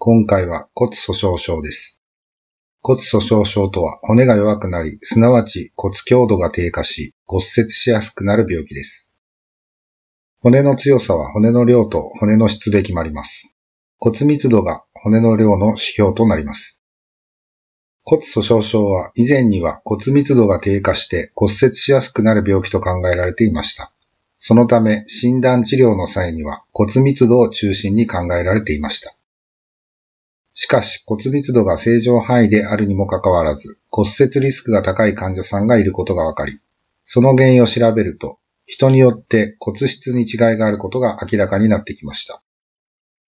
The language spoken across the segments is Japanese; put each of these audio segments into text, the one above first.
今回は骨粗鬆症です。骨粗鬆症とは骨が弱くなり、すなわち骨強度が低下し、骨折しやすくなる病気です。骨の強さは骨の量と骨の質で決まります。骨密度が骨の量の指標となります。骨粗鬆症は以前には骨密度が低下して骨折しやすくなる病気と考えられていました。そのため診断治療の際には骨密度を中心に考えられていました。しかし骨密度が正常範囲であるにもかかわらず骨折リスクが高い患者さんがいることが分かり、その原因を調べると人によって骨質に違いがあることが明らかになってきました。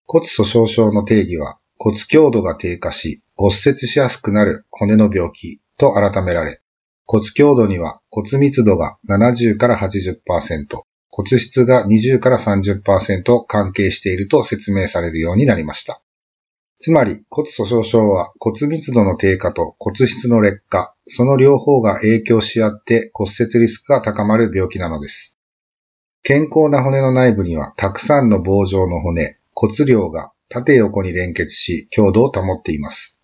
骨粗鬆症の定義は骨強度が低下し骨折しやすくなる骨の病気と改められ、骨強度には骨密度が70から80%、骨質が20から30%関係していると説明されるようになりました。つまり骨粗鬆症は骨密度の低下と骨質の劣化、その両方が影響し合って骨折リスクが高まる病気なのです。健康な骨の内部にはたくさんの棒状の骨、骨量が縦横に連結し強度を保っています。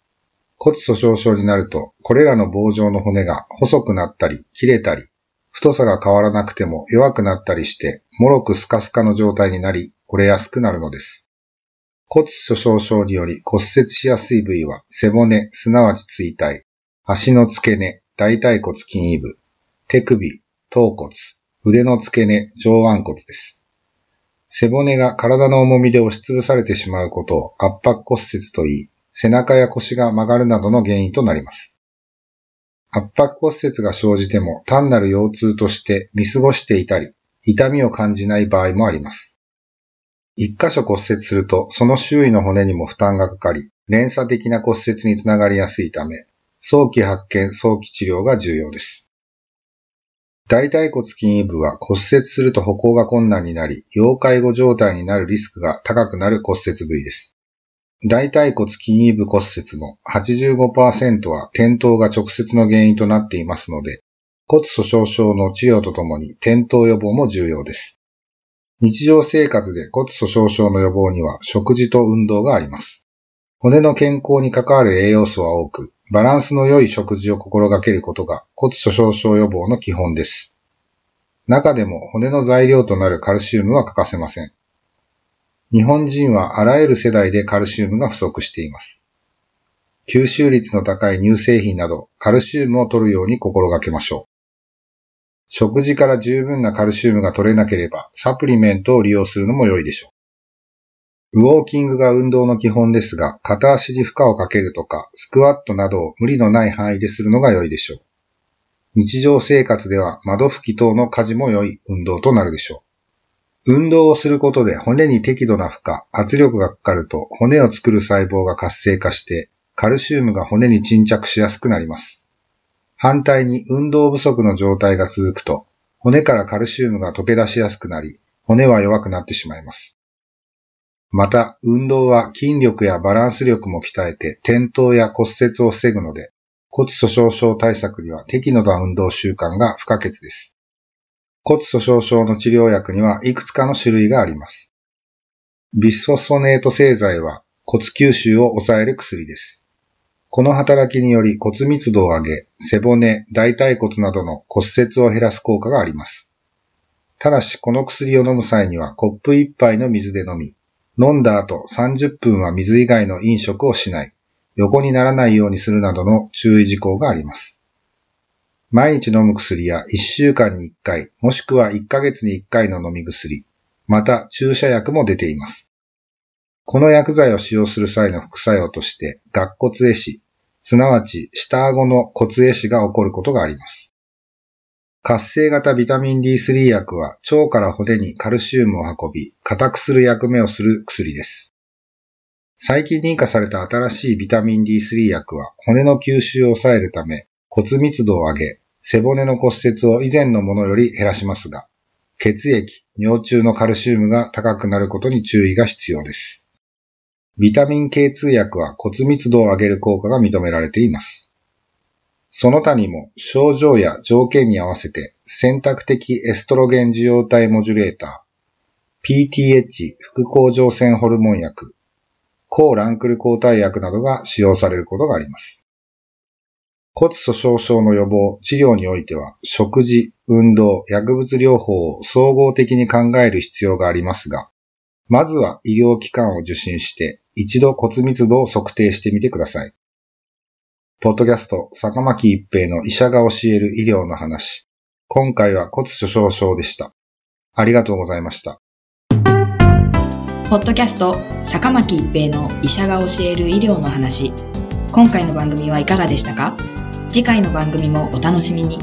骨粗鬆症になると、これらの棒状の骨が細くなったり、切れたり、太さが変わらなくても弱くなったりして、もろくスカスカの状態になり、折れやすくなるのです。骨粗鬆症により骨折しやすい部位は、背骨、すなわち椎体、足の付け根、大腿骨筋位部、手首、頭骨、腕の付け根、上腕骨です。背骨が体の重みで押しつぶされてしまうことを圧迫骨折と言い、背中や腰が曲がるなどの原因となります。圧迫骨折が生じても単なる腰痛として見過ごしていたり、痛みを感じない場合もあります。一箇所骨折するとその周囲の骨にも負担がかかり、連鎖的な骨折につながりやすいため、早期発見、早期治療が重要です。大腿骨筋位部は骨折すると歩行が困難になり、要介護状態になるリスクが高くなる骨折部位です。大腿骨筋位部骨折の85%は転倒が直接の原因となっていますので、骨粗鬆症の治療とともに転倒予防も重要です。日常生活で骨粗鬆症の予防には食事と運動があります。骨の健康に関わる栄養素は多く、バランスの良い食事を心がけることが骨粗鬆症予防の基本です。中でも骨の材料となるカルシウムは欠かせません。日本人はあらゆる世代でカルシウムが不足しています。吸収率の高い乳製品などカルシウムを取るように心がけましょう。食事から十分なカルシウムが取れなければサプリメントを利用するのも良いでしょう。ウォーキングが運動の基本ですが、片足に負荷をかけるとか、スクワットなどを無理のない範囲でするのが良いでしょう。日常生活では窓拭き等の家事も良い運動となるでしょう。運動をすることで骨に適度な負荷、圧力がかかると骨を作る細胞が活性化して、カルシウムが骨に沈着しやすくなります。反対に運動不足の状態が続くと、骨からカルシウムが溶け出しやすくなり、骨は弱くなってしまいます。また、運動は筋力やバランス力も鍛えて転倒や骨折を防ぐので、骨粗鬆症対策には適度な運動習慣が不可欠です。骨粗鬆症の治療薬にはいくつかの種類があります。ビスフォスフォネート製剤は骨吸収を抑える薬です。この働きにより骨密度を上げ、背骨、大腿骨などの骨折を減らす効果があります。ただし、この薬を飲む際にはコップ1杯の水で飲み、飲んだ後30分は水以外の飲食をしない、横にならないようにするなどの注意事項があります。毎日飲む薬や1週間に1回、もしくは1ヶ月に1回の飲み薬、また注射薬も出ています。この薬剤を使用する際の副作用として、顎骨壊死、すなわち下顎の骨壊死が起こることがあります。活性型ビタミン D3 薬は腸から骨にカルシウムを運び、硬くする役目をする薬です。最近認可された新しいビタミン D3 薬は骨の吸収を抑えるため骨密度を上げ、背骨の骨折を以前のものより減らしますが、血液、尿中のカルシウムが高くなることに注意が必要です。ビタミン K2 薬は骨密度を上げる効果が認められています。その他にも症状や条件に合わせて選択的エストロゲン受容体モジュレーター、PTH 副甲状腺ホルモン薬、抗ランクル抗体薬などが使用されることがあります。骨粗鬆症の予防、治療においては、食事、運動、薬物療法を総合的に考える必要がありますが、まずは医療機関を受診して、一度骨密度を測定してみてください。ポッドキャスト、坂巻一平の医者が教える医療の話。今回は骨粗鬆症でした。ありがとうございました。ポッドキャスト、坂巻一平の医者が教える医療の話。今回の番組はいかがでしたか？次回の番組もお楽しみに。